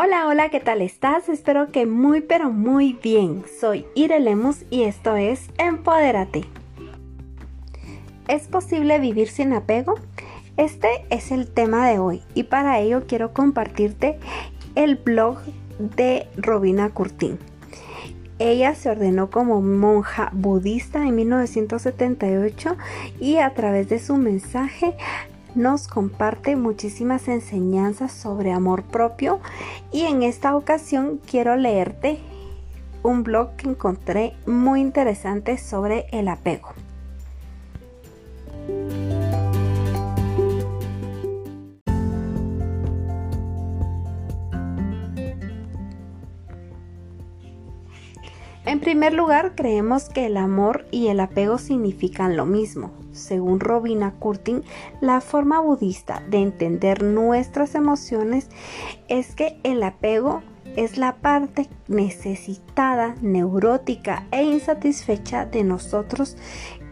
Hola, hola, ¿qué tal estás? Espero que muy pero muy bien. Soy Ire Lemus y esto es Empodérate. ¿Es posible vivir sin apego? Este es el tema de hoy y para ello quiero compartirte el blog de Robina Curtin. Ella se ordenó como monja budista en 1978 y a través de su mensaje nos comparte muchísimas enseñanzas sobre amor propio y en esta ocasión quiero leerte un blog que encontré muy interesante sobre el apego. En primer lugar, creemos que el amor y el apego significan lo mismo. Según Robina Curtin, la forma budista de entender nuestras emociones es que el apego es la parte necesitada, neurótica e insatisfecha de nosotros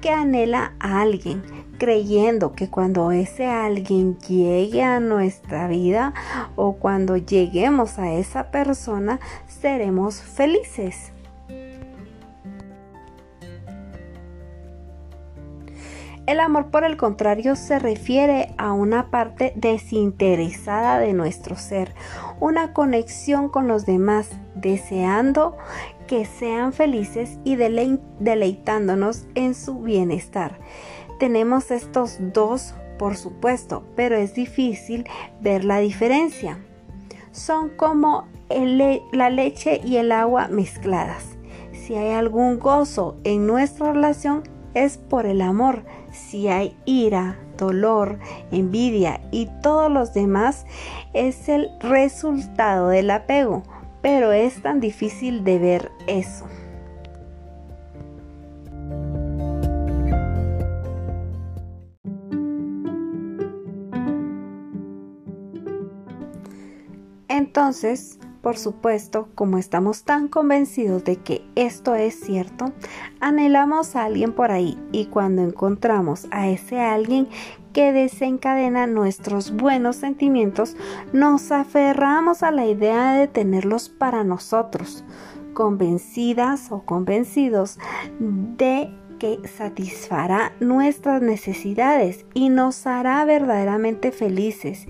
que anhela a alguien, creyendo que cuando ese alguien llegue a nuestra vida o cuando lleguemos a esa persona seremos felices. El amor, por el contrario, se refiere a una parte desinteresada de nuestro ser, una conexión con los demás, deseando que sean felices y deleitándonos en su bienestar. Tenemos estos dos, por supuesto, pero es difícil ver la diferencia. Son como la leche y el agua mezcladas. Si hay algún gozo en nuestra relación, es por el amor. Si hay ira, dolor, envidia y todos los demás, es el resultado del apego. Pero es tan difícil de ver eso. Entonces, por supuesto, como estamos tan convencidos de que esto es cierto, anhelamos a alguien por ahí y cuando encontramos a ese alguien que desencadena nuestros buenos sentimientos, nos aferramos a la idea de tenerlos para nosotros, convencidas o convencidos de que satisfará nuestras necesidades y nos hará verdaderamente felices.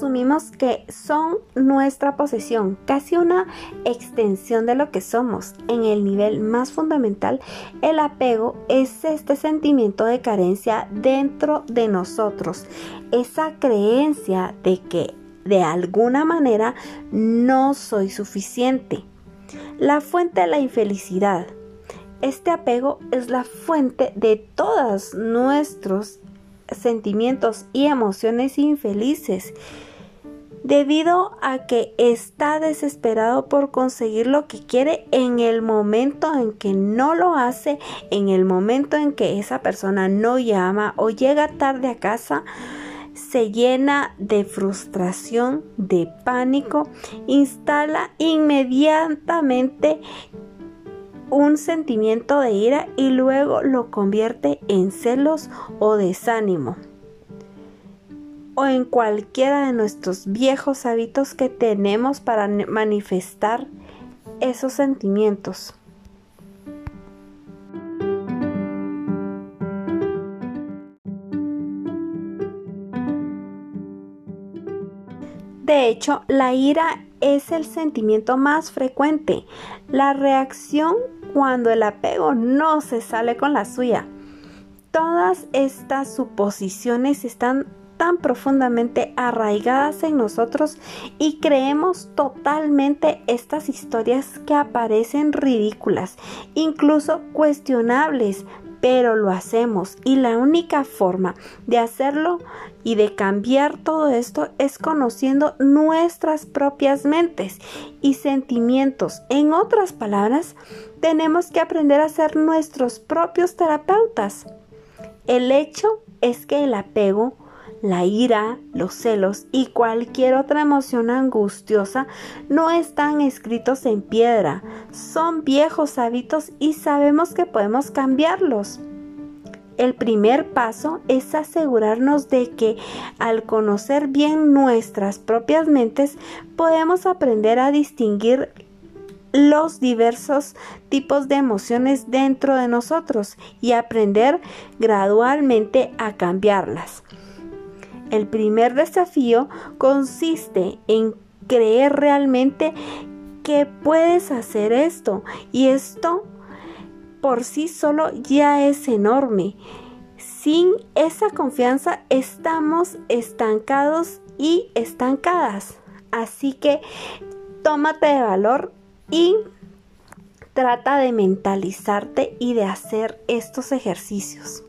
Asumimos que son nuestra posesión, casi una extensión de lo que somos. En el nivel más fundamental, el apego es este sentimiento de carencia dentro de nosotros, esa creencia de que de alguna manera no soy suficiente. La fuente de la infelicidad. Este apego es la fuente de todos nuestros sentimientos y emociones infelices debido a que está desesperado por conseguir lo que quiere en el momento en que no lo hace, en el momento en que esa persona no llama o llega tarde a casa, se llena de frustración, de pánico, instala inmediatamente un sentimiento de ira y luego lo convierte en celos o desánimo o en cualquiera de nuestros viejos hábitos que tenemos para manifestar esos sentimientos. De hecho, la ira es el sentimiento más frecuente, la reacción cuando el apego no se sale con la suya. Todas estas suposiciones están tan profundamente arraigadas en nosotros y creemos totalmente estas historias que aparecen ridículas, incluso cuestionables, pero lo hacemos y la única forma de hacerlo y de cambiar todo esto es conociendo nuestras propias mentes y sentimientos. En otras palabras, tenemos que aprender a ser nuestros propios terapeutas. El hecho es que el apego La ira, los celos y cualquier otra emoción angustiosa no están escritos en piedra, son viejos hábitos y sabemos que podemos cambiarlos. El primer paso es asegurarnos de que al conocer bien nuestras propias mentes podemos aprender a distinguir los diversos tipos de emociones dentro de nosotros y aprender gradualmente a cambiarlas. El primer desafío consiste en creer realmente que puedes hacer esto y esto por sí solo ya es enorme. Sin esa confianza estamos estancados y estancadas. Así que tómate de valor y trata de mentalizarte y de hacer estos ejercicios.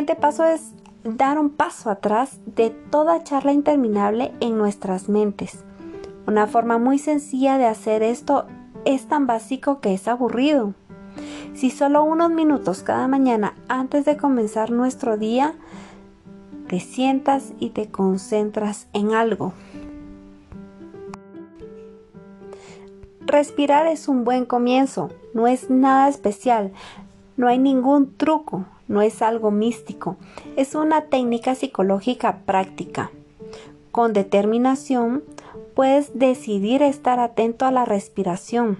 Siguiente paso es dar un paso atrás de toda charla interminable en nuestras mentes. Una forma muy sencilla de hacer esto es tan básico que es aburrido. Si solo unos minutos cada mañana antes de comenzar nuestro día te sientas y te concentras en algo. Respirar es un buen comienzo, no es nada especial, no hay ningún truco, no es algo místico, es una técnica psicológica práctica. Con determinación puedes decidir estar atento a la respiración,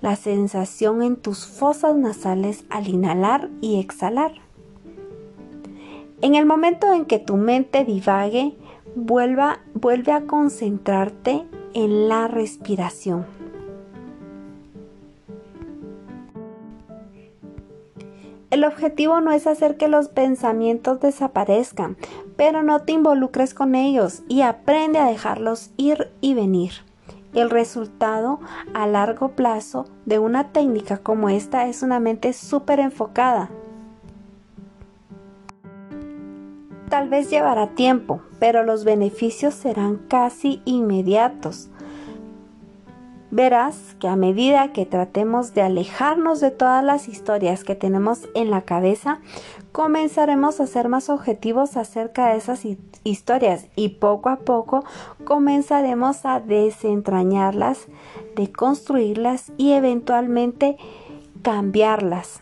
la sensación en tus fosas nasales al inhalar y exhalar. En el momento en que tu mente divague, vuelve a concentrarte en la respiración. El objetivo no es hacer que los pensamientos desaparezcan, pero no te involucres con ellos y aprende a dejarlos ir y venir. El resultado a largo plazo de una técnica como esta es una mente súper enfocada. Tal vez llevará tiempo, pero los beneficios serán casi inmediatos verás que a medida que tratemos de alejarnos de todas las historias que tenemos en la cabeza, comenzaremos a ser más objetivos acerca de esas historias y poco a poco comenzaremos a desentrañarlas, deconstruirlas y eventualmente cambiarlas.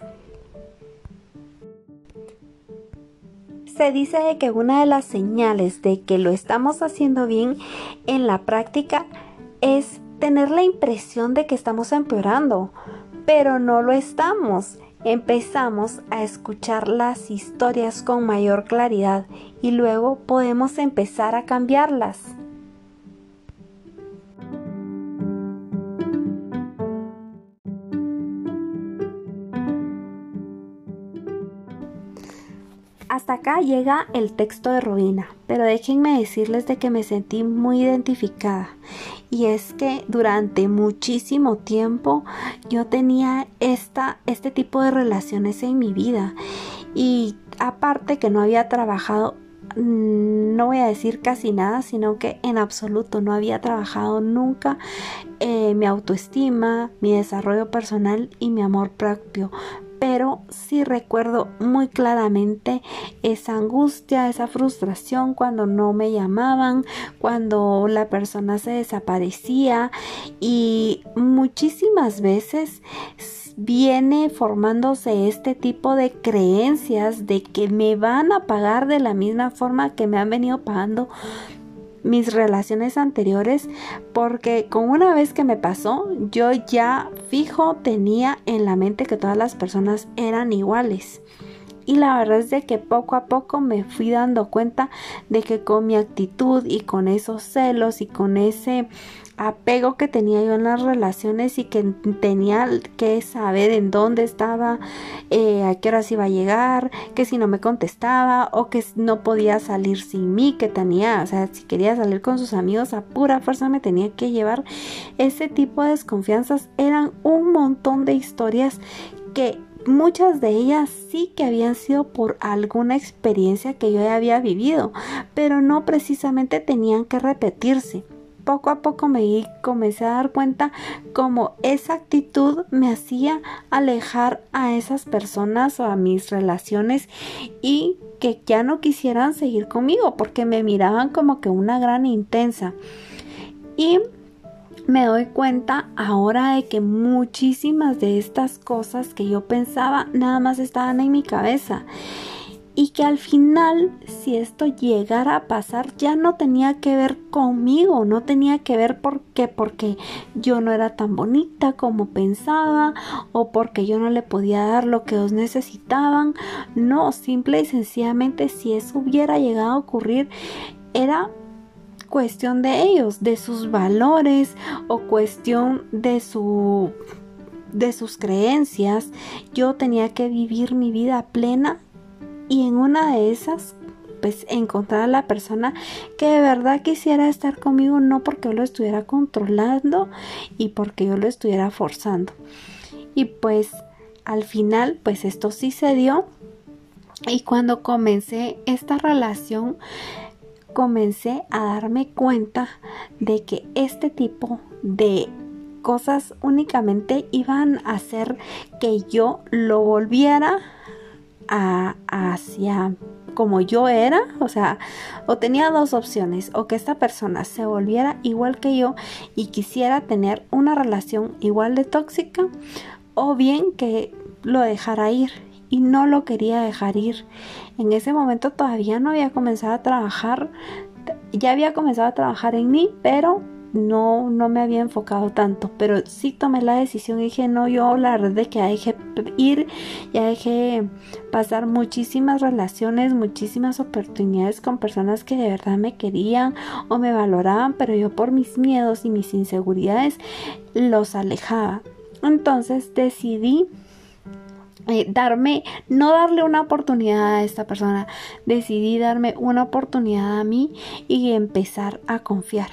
Se dice que una de las señales de que lo estamos haciendo bien en la práctica es tener la impresión de que estamos empeorando, pero no lo estamos. Empezamos a escuchar las historias con mayor claridad y luego podemos empezar a cambiarlas. Hasta acá llega el texto de Robina, pero déjenme decirles de que me sentí muy identificada. Y es que durante muchísimo tiempo yo tenía esta, este tipo de relaciones en mi vida. Y aparte que no había trabajado mm, no voy a decir casi nada, sino que en absoluto no había trabajado nunca eh, mi autoestima, mi desarrollo personal y mi amor propio pero sí recuerdo muy claramente esa angustia, esa frustración cuando no me llamaban, cuando la persona se desaparecía y muchísimas veces viene formándose este tipo de creencias de que me van a pagar de la misma forma que me han venido pagando mis relaciones anteriores porque con una vez que me pasó yo ya fijo tenía en la mente que todas las personas eran iguales y la verdad es de que poco a poco me fui dando cuenta de que con mi actitud y con esos celos y con ese apego que tenía yo en las relaciones y que tenía que saber en dónde estaba, eh, a qué horas iba a llegar, que si no me contestaba o que no podía salir sin mí, que tenía, o sea, si quería salir con sus amigos a pura fuerza me tenía que llevar. Ese tipo de desconfianzas eran un montón de historias que muchas de ellas sí que habían sido por alguna experiencia que yo había vivido, pero no precisamente tenían que repetirse. poco a poco me comencé a dar cuenta como esa actitud me hacía alejar a esas personas o a mis relaciones y que ya no quisieran seguir conmigo porque me miraban como que una gran intensa. Y me doy cuenta ahora de que muchísimas de estas cosas que yo pensaba nada más estaban en mi cabeza. Y que al final si esto llegara a pasar ya no tenía que ver conmigo, no tenía que ver porque porque yo no era tan bonita como pensaba o porque yo no le podía dar lo que ellos necesitaban, no, simple y sencillamente si eso hubiera llegado a ocurrir era cuestión de ellos, de sus valores o cuestión de su de sus creencias. Yo tenía que vivir mi vida plena y en una de esas pues encontrar a la persona que de verdad quisiera estar conmigo no porque yo lo estuviera controlando y porque yo lo estuviera forzando. Y pues al final pues esto sí se dio y cuando comencé esta relación comencé a darme cuenta de que este tipo de cosas únicamente iban a hacer que yo lo volviera hacia como yo era, o sea, o tenía dos opciones, o que esta persona se volviera igual que yo y quisiera tener una relación igual de tóxica, o bien que lo dejara ir y no lo quería dejar ir. En ese momento todavía no había comenzado a trabajar, ya había comenzado a trabajar en mí, pero no, no me había enfocado tanto, pero sí tomé la decisión y dije, no, yo la verdad de que ya dejé ir, ya dejé pasar muchísimas relaciones, muchísimas oportunidades con personas que de verdad me querían o me valoraban, pero yo por mis miedos y mis inseguridades los alejaba. Entonces decidí eh, darme, no darle una oportunidad a esta persona, decidí darme una oportunidad a mí y empezar a confiar.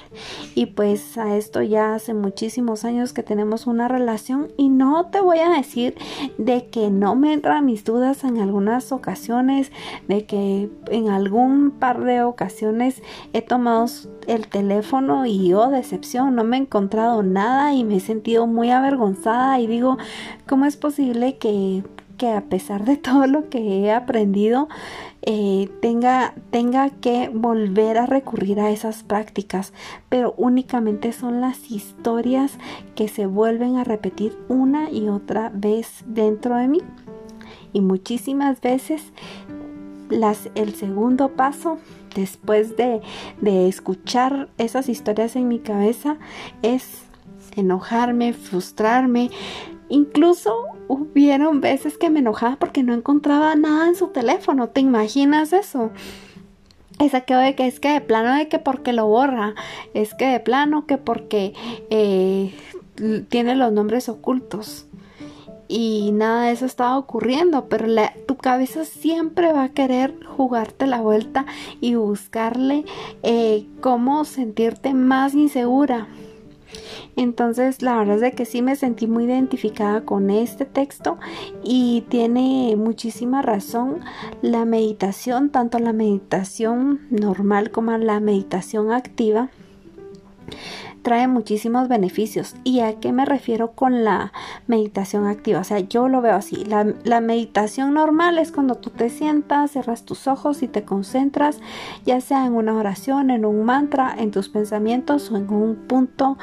Y pues a esto ya hace muchísimos años que tenemos una relación y no te voy a decir de que no me entran mis dudas en algunas ocasiones, de que en algún par de ocasiones he tomado el teléfono y oh decepción, no me he encontrado nada y me he sentido muy avergonzada y digo, ¿cómo es posible que que a pesar de todo lo que he aprendido, eh, tenga, tenga que volver a recurrir a esas prácticas, pero únicamente son las historias que se vuelven a repetir una y otra vez dentro de mí. Y muchísimas veces las, el segundo paso después de, de escuchar esas historias en mi cabeza es enojarme, frustrarme, Incluso hubieron veces que me enojaba porque no encontraba nada en su teléfono. ¿Te imaginas eso? Esa que de que es que de plano de que porque lo borra, es que de plano que porque eh, tiene los nombres ocultos. Y nada de eso estaba ocurriendo, pero tu cabeza siempre va a querer jugarte la vuelta y buscarle eh, cómo sentirte más insegura. Entonces, la verdad es de que sí me sentí muy identificada con este texto y tiene muchísima razón. La meditación, tanto la meditación normal como la meditación activa trae muchísimos beneficios. ¿Y a qué me refiero con la meditación activa? O sea, yo lo veo así. La, meditación normal es cuando tú te sientas, cerras tus ojos y te concentras, ya sea en una oración, en un mantra, en tus pensamientos o en un punto.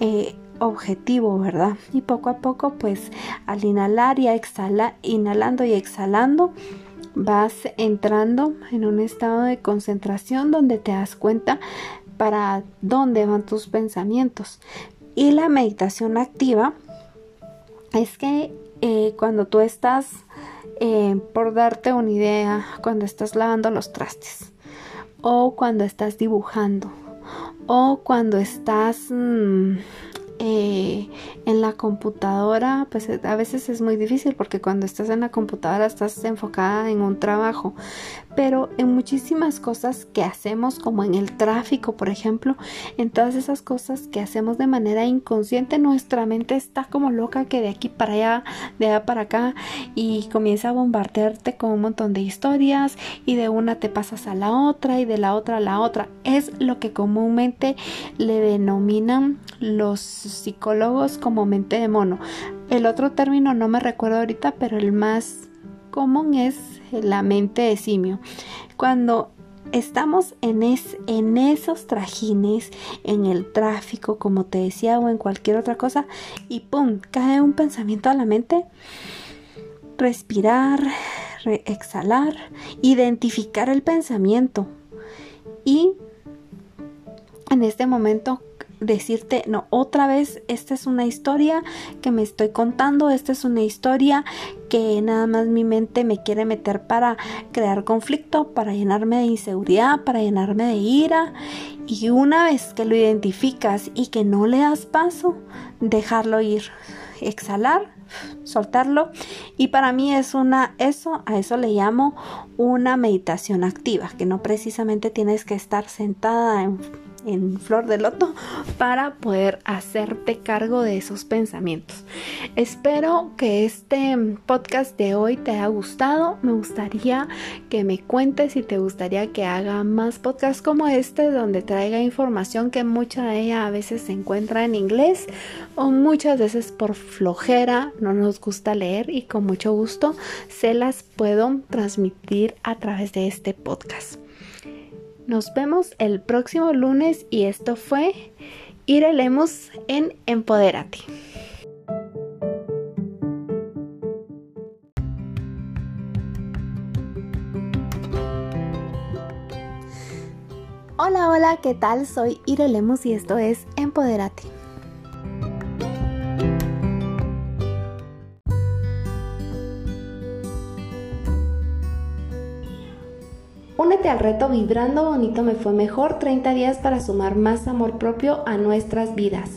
Eh, objetivo, ¿verdad? Y poco a poco, pues al inhalar y exhalar, inhalando y exhalando, vas entrando en un estado de concentración donde te das cuenta para dónde van tus pensamientos. Y la meditación activa es que eh, cuando tú estás, eh, por darte una idea, cuando estás lavando los trastes, o cuando estás dibujando, o cuando estás mm, eh, en la computadora, pues a veces es muy difícil porque cuando estás en la computadora estás enfocada en un trabajo, pero en muchísimas cosas que hacemos, como en el tráfico, por ejemplo, en todas esas cosas que hacemos de manera inconsciente, nuestra mente está como loca que de aquí para allá, de allá para acá, y comienza a bombardearte con un montón de historias, y de una te pasas a la otra, y de la otra a la otra. Es lo que comúnmente le denominan los psicólogos como mente de mono. El otro término no me recuerdo ahorita, pero el más común es la mente de simio. Cuando estamos en, en esos trajines, en el tráfico, como te decía, o en cualquier otra cosa, y ¡pum! cae un pensamiento a la mente, respirar, exhalar, identificar el pensamiento y en este momento decirte, no, otra vez, esta es una historia que me estoy contando, esta es una historia que nada más mi mente me quiere meter para crear conflicto, para llenarme de inseguridad, para llenarme de ira. Y una vez que lo identificas y que no le das paso, dejarlo ir, exhalar, soltarlo y para mí es una eso a eso le llamo una meditación activa que no precisamente tienes que estar sentada en en flor de loto para poder hacerte cargo de esos pensamientos. Espero que este podcast de hoy te haya gustado. Me gustaría que me cuentes si te gustaría que haga más podcasts como este donde traiga información que mucha de ella a veces se encuentra en inglés o muchas veces por flojera no nos gusta leer y con mucho gusto se las puedo transmitir a través de este podcast. Nos vemos el próximo lunes y esto fue Irelemos en Empoderate. Hola, hola, ¿qué tal? Soy Irelemos y esto es Empoderate. Al reto Vibrando Bonito Me Fue Mejor 30 días para sumar más amor propio a nuestras vidas.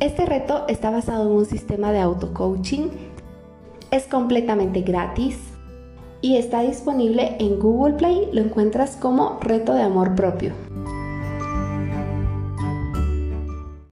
Este reto está basado en un sistema de auto-coaching, es completamente gratis y está disponible en Google Play, lo encuentras como Reto de Amor Propio.